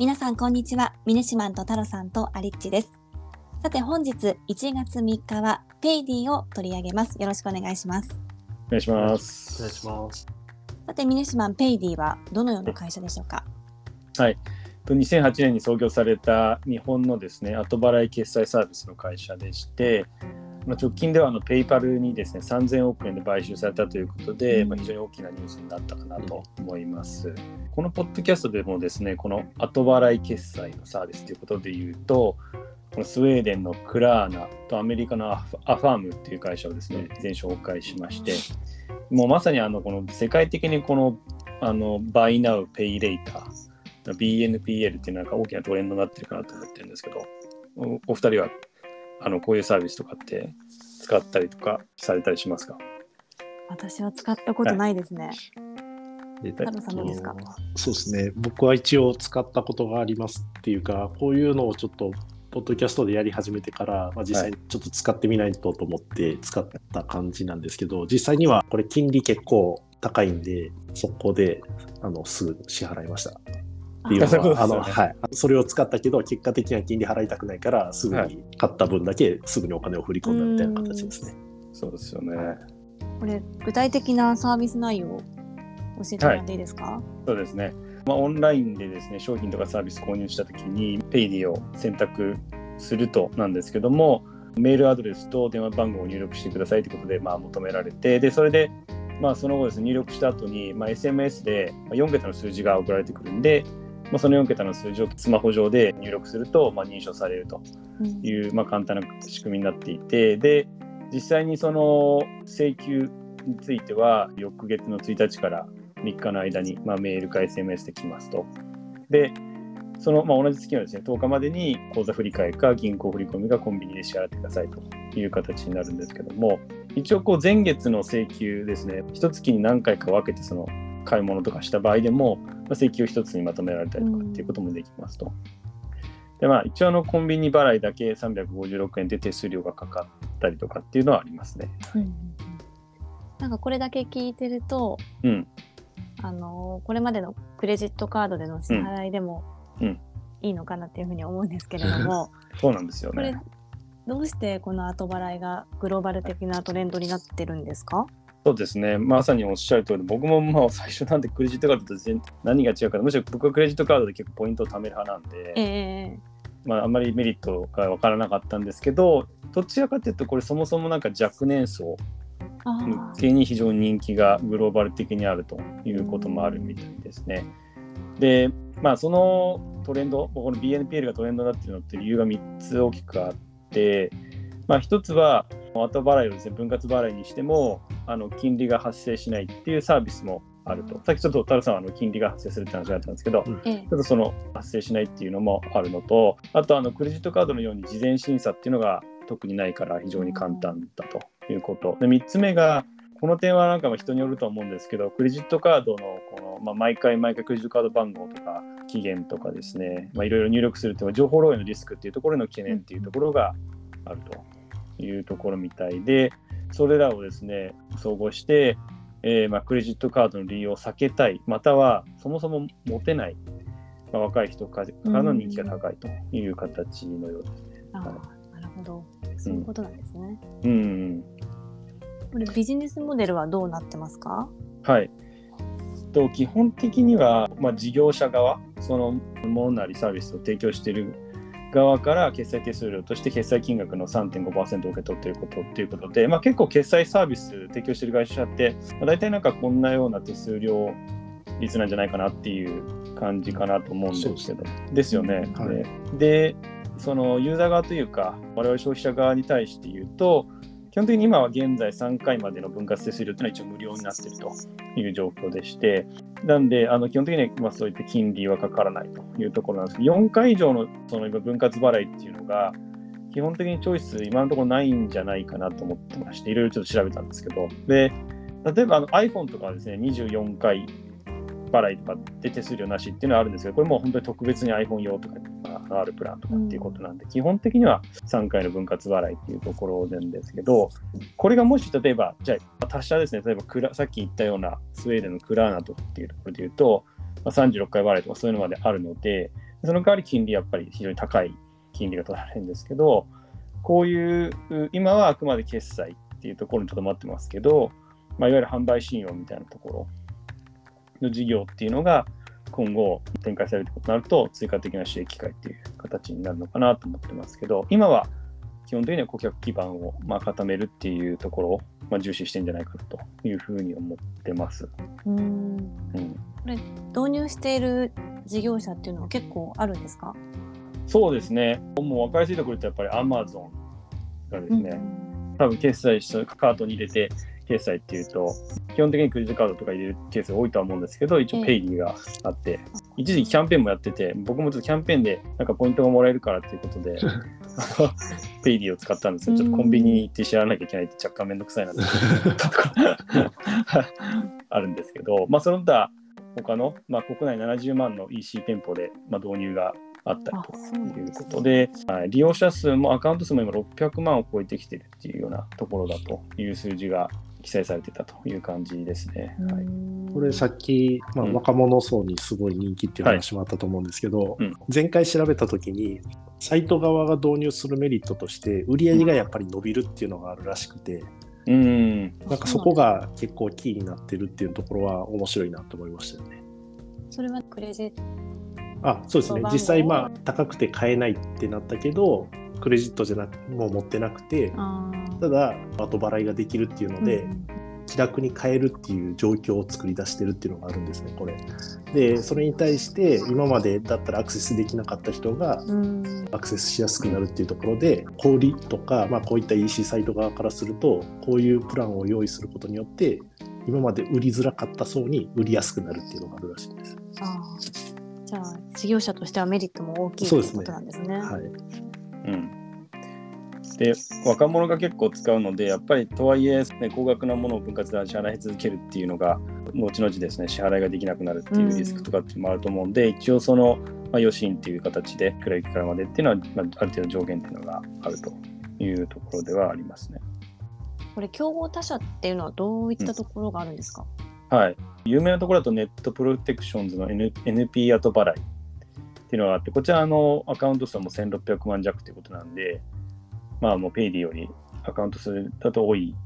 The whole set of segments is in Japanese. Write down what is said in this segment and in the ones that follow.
皆さんこんにちは。ミネシマンとタロさんとアリッチです。さて本日1月3日は Paidy を取り上げます。よろしくお願いします。お願いします。お願いします。さてミネシマン Paidy はどのような会社でしょうか？はい。と2008年に創業された日本のですね後払い決済サービスの会社でしてまあ直近ではあの PayPal にですね3000億円で買収されたということで、まあ、非常に大きなニュースになったかなと思います。このポッドキャストでもですねこの後払い決済のサービスということで言うとこのスウェーデンのクラーナとアメリカのアファームっていう会社をですね以前紹介しましてもうまさにあのこの世界的にこのあの Buy Now Pay Later BNPL っていうのが大きなトレンドになってるかなと思ってるんですけどおお二人はあのこういうサービスとかって使ったりとかされたりしますか？私は使ったことないですね、えっタロさんどうですか？そうですね。僕は一応使ったことがありますっていうか、こういうのをちょっとポッドキャストでやり始めてから、まあ、実際にちょっと使ってみないとと思って使った感じなんですけど、実際にはこれ金利結構高いんで、速攻であのすぐ支払いました。っていうのは、あの、はい。それを使ったけど、結果的には金利払いたくないから、すぐはに買った分だけすぐにお金を振り込んだみたいな形ですね。そうですよね。これ具体的なサービス内容を教えてもらっていいですか、そうですね。まあ、オンラインでですね、商品とかサービス購入したときに、ペイディを選択するとなんですけども、メールアドレスと電話番号を入力してくださいということで、まあ、求められて、で、それで、まあ、その後ですね、入力した後に、まあ、SMS でまあ4桁の数字が送られてくるんで、まあ、その4桁の数字をスマホ上で入力すると、まあ、認証されるとうんいう、まあ、簡単な仕組みになっていてで実際にその請求については翌月の1日から3日の間に、まあ、メールか SMS で来ますと。でその、まあ、同じ月のですね10日までに口座振替か銀行振込がコンビニで支払ってくださいという形になるんですけども一応こう前月の請求ですね一月に何回か分けてその買い物とかした場合でも、まあ、請求を一つにまとめられたりとかっていうこともできますと。でまあ、一応あのコンビニ払いだけ356円で手数料がかかったりとかっていうのはありますね。うんうんうんなんかこれだけ聞いてると、うん。あのこれまでのクレジットカードでの支払いでもうんうんいいのかなっていうふうに思うんですけれども、そうなんですよこれね。どうしてこの後払いがグローバル的なトレンドになってるんですか？そうですね。まさにおっしゃる通り、僕もまあ最初なんでクレジットカードと全何が違うか、むしろ僕はクレジットカードで結構ポイントを貯める派なんで、ええまあ、あんまりメリットが分からなかったんですけど、どちらかというと、これそもそもなんか若年層あ向あけに非常に人気がグローバル的にあるということもあるみたいですね。で、まあ、そのトレンド、この BNPL がトレンドになっているのって理由が3つ大きくあって、まあ、1つは後払いをですね分割払いにしてもあの金利が発生しないっていうサービスもあると。さっきちょっとタルさんはあの金利が発生するって話があったんですけど、ええちょっとその発生しないっていうのもあるのと、あとあのクレジットカードのように事前審査っていうのが特にないから非常に簡単だということ。で、3つ目が、この点はなんかまあ人によると思うんですけど、クレジットカードのこの、まあ、毎回毎回クレジットカード番号とか期限とかですね、まあ、いろいろ入力するというのは情報漏洩のリスクっていうところへの懸念っていうところがあるというところみたいで、それらをですね、総合して、えーまあ、クレジットカードの利用を避けたい、またはそもそも持てない、まあ、若い人からの人気が高いという形のようですね。ああなるほど。そういうことなんですね、うん、これビジネスモデルはどうなってますか？はい。と基本的には、まあ、事業者側、そのものなりサービスを提供している側から決済手数料として決済金額の3.5%を受け取っていることっていうことで、まあ、結構決済サービス提供している会社って、まあ、大体なんかこんなような手数料率なんじゃないかなっていう感じかなと思うんですけど。ですよね。はいででそのユーザー側というか我々消費者側に対して言うと基本的に今は現在3回までの分割手数料というのは一応無料になっているという状況でして、なんで、あの基本的にはまそういった金利はかからないというところなんです。けど、4回以上のその今分割払いっていうのが、基本的にチョイス、今のところないんじゃないかなと思ってまして、いろいろちょっと調べたんですけど、で、例えばあの iPhone とかはですね、24回払いとかで手数料なしっていうのはあるんですけど、これもう本当に特別に iPhone 用とかがあるプランとかっていうことなんで、基本的には3回の分割払いっていうところなんですけど、これがもし例えば、じゃあ達者ですね、例えばクラさっき言ったようなスウェーデンのクラーナとかっていうところで言うと、まあ、36回払いとかそういうのまであるので、その代わり金利やっぱり非常に高い金利が取られるんですけど、こういう、今はあくまで決済っていうところにとどまってますけど、まあ、いわゆる販売信用みたいなところの事業っていうのが今後展開されることになると追加的な収益機会っていう形になるのかなと思ってますけど、今は基本的には顧客基盤をまあ固めるっていうところをまあ重視してんじゃないかなというふうに思ってます。うんうん、これ導入している事業者っていうのは結構あるんですか？そうですね。もう分かりやすいところってやっぱり Amazon がですね、多分決済したカートに入れて決済っていうと、基本的にクレジットカードとか入れるケースが多いとは思うんですけど、一応ええ。ペイリーがあって、一時期キャンペーンもやってて、僕もちょっとキャンペーンでなんかポイントがもらえるからっていうことで、ペイリーを使ったんですけど、ちょっとコンビニに行って知らなきゃいけないって若干めんどくさいなって思ったところあるんですけど、まあその他、他の、まあ、国内70万の EC 店舗で、まあ、導入があったりあということで、はい利用者数もアカウント数も今600万を超えてきてるっていうようなところだという数字が記載されてたという感じですね。はい。うん。これさっき、まあ、うん。若者層にすごい人気っていう話もあったと思うんですけど、うん。前回調べた時にサイト側が導入するメリットとして売り上げがやっぱり伸びるっていうのがあるらしくて、うん、なんかそこが結構キーになってるっていうところは面白いなと思いましたよね。それはクレジットあそうですね。実際まあ高くて買えないってなったけどクレジットじゃなくもう持ってなくてただ後払いができるっていうので、うん気楽に買えるっていう状況を作り出してるっていうのがあるんですねこれ。でそれに対して今までだったらアクセスできなかった人がうん。アクセスしやすくなるっていうところで小売りとか、まあ、こういった EC サイト側からするとこういうプランを用意することによって今まで売りづらかった層に売りやすくなるっていうのがあるらしいです。あー。じゃあ事業者としてはメリットも大きいということなんですね。はい、うん。で、若者が結構使うので、やっぱりとはいえ、ね、高額なものを分割で支払い続けるっていうのが、後々ですね、支払いができなくなるっていうリスクとかっていうのもあると思うんで、一応その、まあ、余震っていう形で、クレジットからまでっていうのは、まあ、ある程度上限っていうのがあるというところではありますね。これ競合他社っていうのはどういったところがあるんですか、はい。有名なところだとネットプロテクションズの、N、NP 後払いっていうのがあって、こちらのアカウント数も1600万弱ということなんで、まあもうペイディよりアカウント数だと多い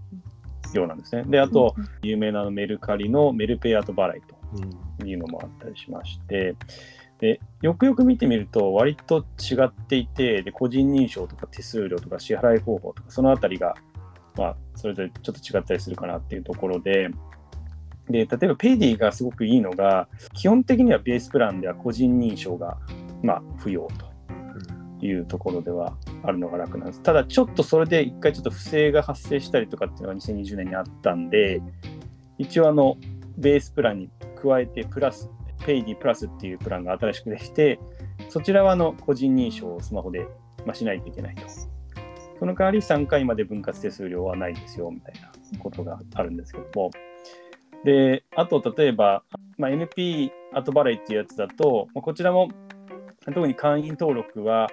ようなんですね。で、あと、有名なメルカリのメルペイ後払いというのもあったりしまして、でよくよく見てみると割と違っていてで個人認証とか手数料とか支払い方法とかそのあたりが、まあ、それぞれちょっと違ったりするかなっていうところでで例えばペイディがすごくいいのが基本的にはベースプランでは個人認証が、まあ、不要というところではあるのが楽なんです。ただちょっとそれで一回ちょっと不正が発生したりとかっていうのが2020年にあったんで一応あのベースプランに加えてプラスペイディプラスっていうプランが新しくできてそちらはあの個人認証をスマホで、まあ、しないといけないと。その代わり3回まで分割手数料はないですよみたいなことがあるんですけどもであと例えば、まあ、NP 後払いっていうやつだと、まあ、こちらも特に会員登録は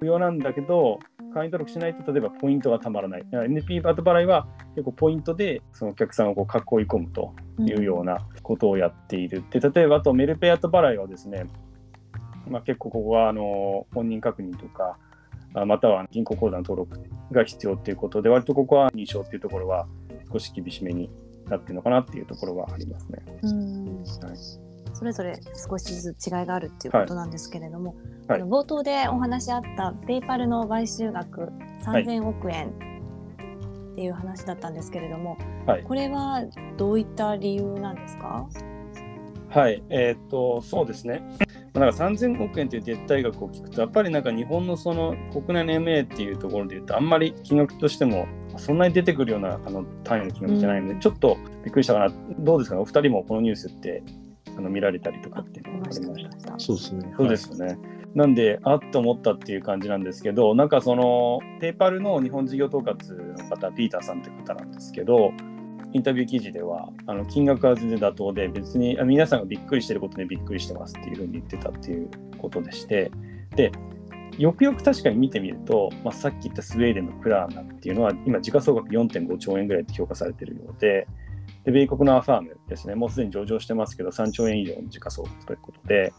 不要なんだけど会員登録しないと例えばポイントがたまらない NP 後払いは結構ポイントでそのお客さんをこう囲い込むというようなことをやっている。で例えばあとメルペイ後払いはですね、まあ、結構ここはあの本人確認とかまたは銀行口座の登録が必要ということで割とここは認証っていうところは少し厳しめになってるのかなっていうところはありますね。うん。はい。それぞれ少しずつ違いがあるっていうことなんですけれども、はい。あの冒頭でお話あったペイパルの買収額3000億円っていう話だったんですけれども、はい。これはどういった理由なんですか？はい、えーっと、そうですね。まあなんか3000億円という撤退額を聞くと、やっぱりなんか日本のその国内の MA っていうところで言うと、あんまり金額としてもそんなに出てくるようなあの単位の金額じゃないので、うんちょっとびっくりしたかな。どうですかね、お二人もこのニュースってあの見られたりとかっていうのがありました。したそうですね。そうですよね。なんで、あっと思ったっていう感じなんですけど、なんかその、ペーパルの日本事業統括の方、ピーターさんって方なんですけど、インタビュー記事では、あの金額は全然妥当で、別にあ皆さんがびっくりしてることにびっくりしてますっていうふうに言ってたっていうことでして、で、よくよく確かに見てみると、まあ、さっき言ったスウェーデンのクラーナっていうのは、今、時価総額4.5兆円ぐらいって評価されてるようで、で米国のアファームですね、もうすでに上場してますけど、3兆円以上の時価総額ということで、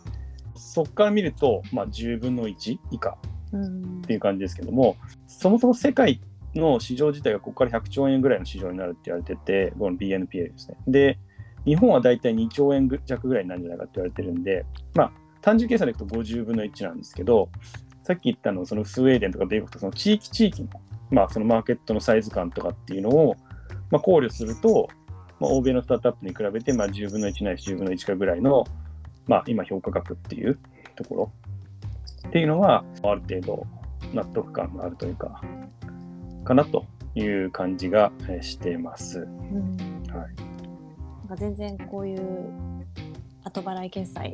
そこから見ると、まあ、10分の1以下うんっていう感じですけども、そもそも世界の市場自体がここから100兆円ぐらいの市場になるって言われてて、この BNPA ですね。で、日本はだいたい2兆円弱ぐらいになるんじゃないかって言われてるんで、まあ、単純計算でいくと50分の1なんですけど、さっき言ったの、そのスウェーデンとか米国とか、その地域地域の、まあ、そのマーケットのサイズ感とかっていうのを、まあ、考慮すると、まあ、欧米のスタートアップに比べて、まあ、10分の1ないし10分の1かぐらいの、まあ、今評価額っていうところっていうのは、ある程度納得感があるというか、かなという感じがえーしてます。うんはいなんか全然こういう後払い決済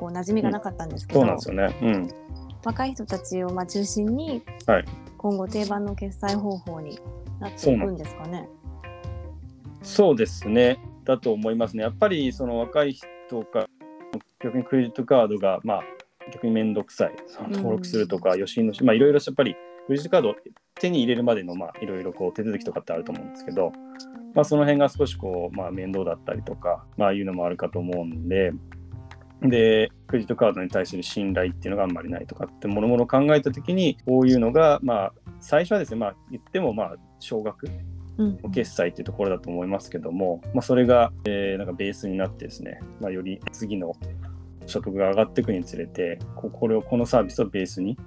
こう馴染みがなかったんですけど、そうなんですよね。うん。若い人たちをまあ中心に、はい今後定番の決済方法になっていくんですかね。そうですね。だと思いますね。やっぱりその若い人が逆にクレジットカードがまあ逆に面倒くさい。その登録するとか余震のし、まあいろいろやっぱりクレジットカードを手に入れるまでのまあいろいろこう手続きとかってあると思うんですけど、まあその辺が少しこうまあ面倒だったりとか、まあいうのもあるかと思うんで。で、クレジットカードに対する信頼っていうのがあんまりないとかってもろもろ考えたときに、こういうのが、まあ、最初はですね、まあ、言っても、まあ、少額うん。決済っていうところだと思いますけども、まあ、それが、えーなんかベースになってですね、まあ、より次の所得が上がっていくにつれてここれをこのサービスをベースに、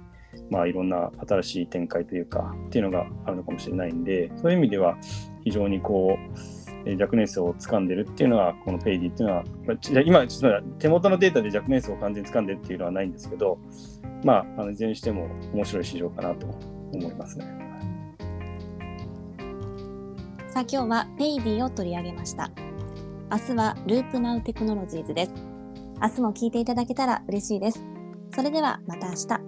まあ、いろんな新しい展開というかっていうのがあるのかもしれないんでそういう意味では非常にこうえー若年層を掴んでるっていうのはこのペイディっていうのは、まあ今ちょっと手元のデータで若年層を完全に掴んでるっていうのはないんですけどまああのいずれにしても面白い市場かなと思いますね。さあ今日はペイディを取り上げました。明日はループナウテクノロジーズです。明日も聞いていただけたら嬉しいです。それではまた明日。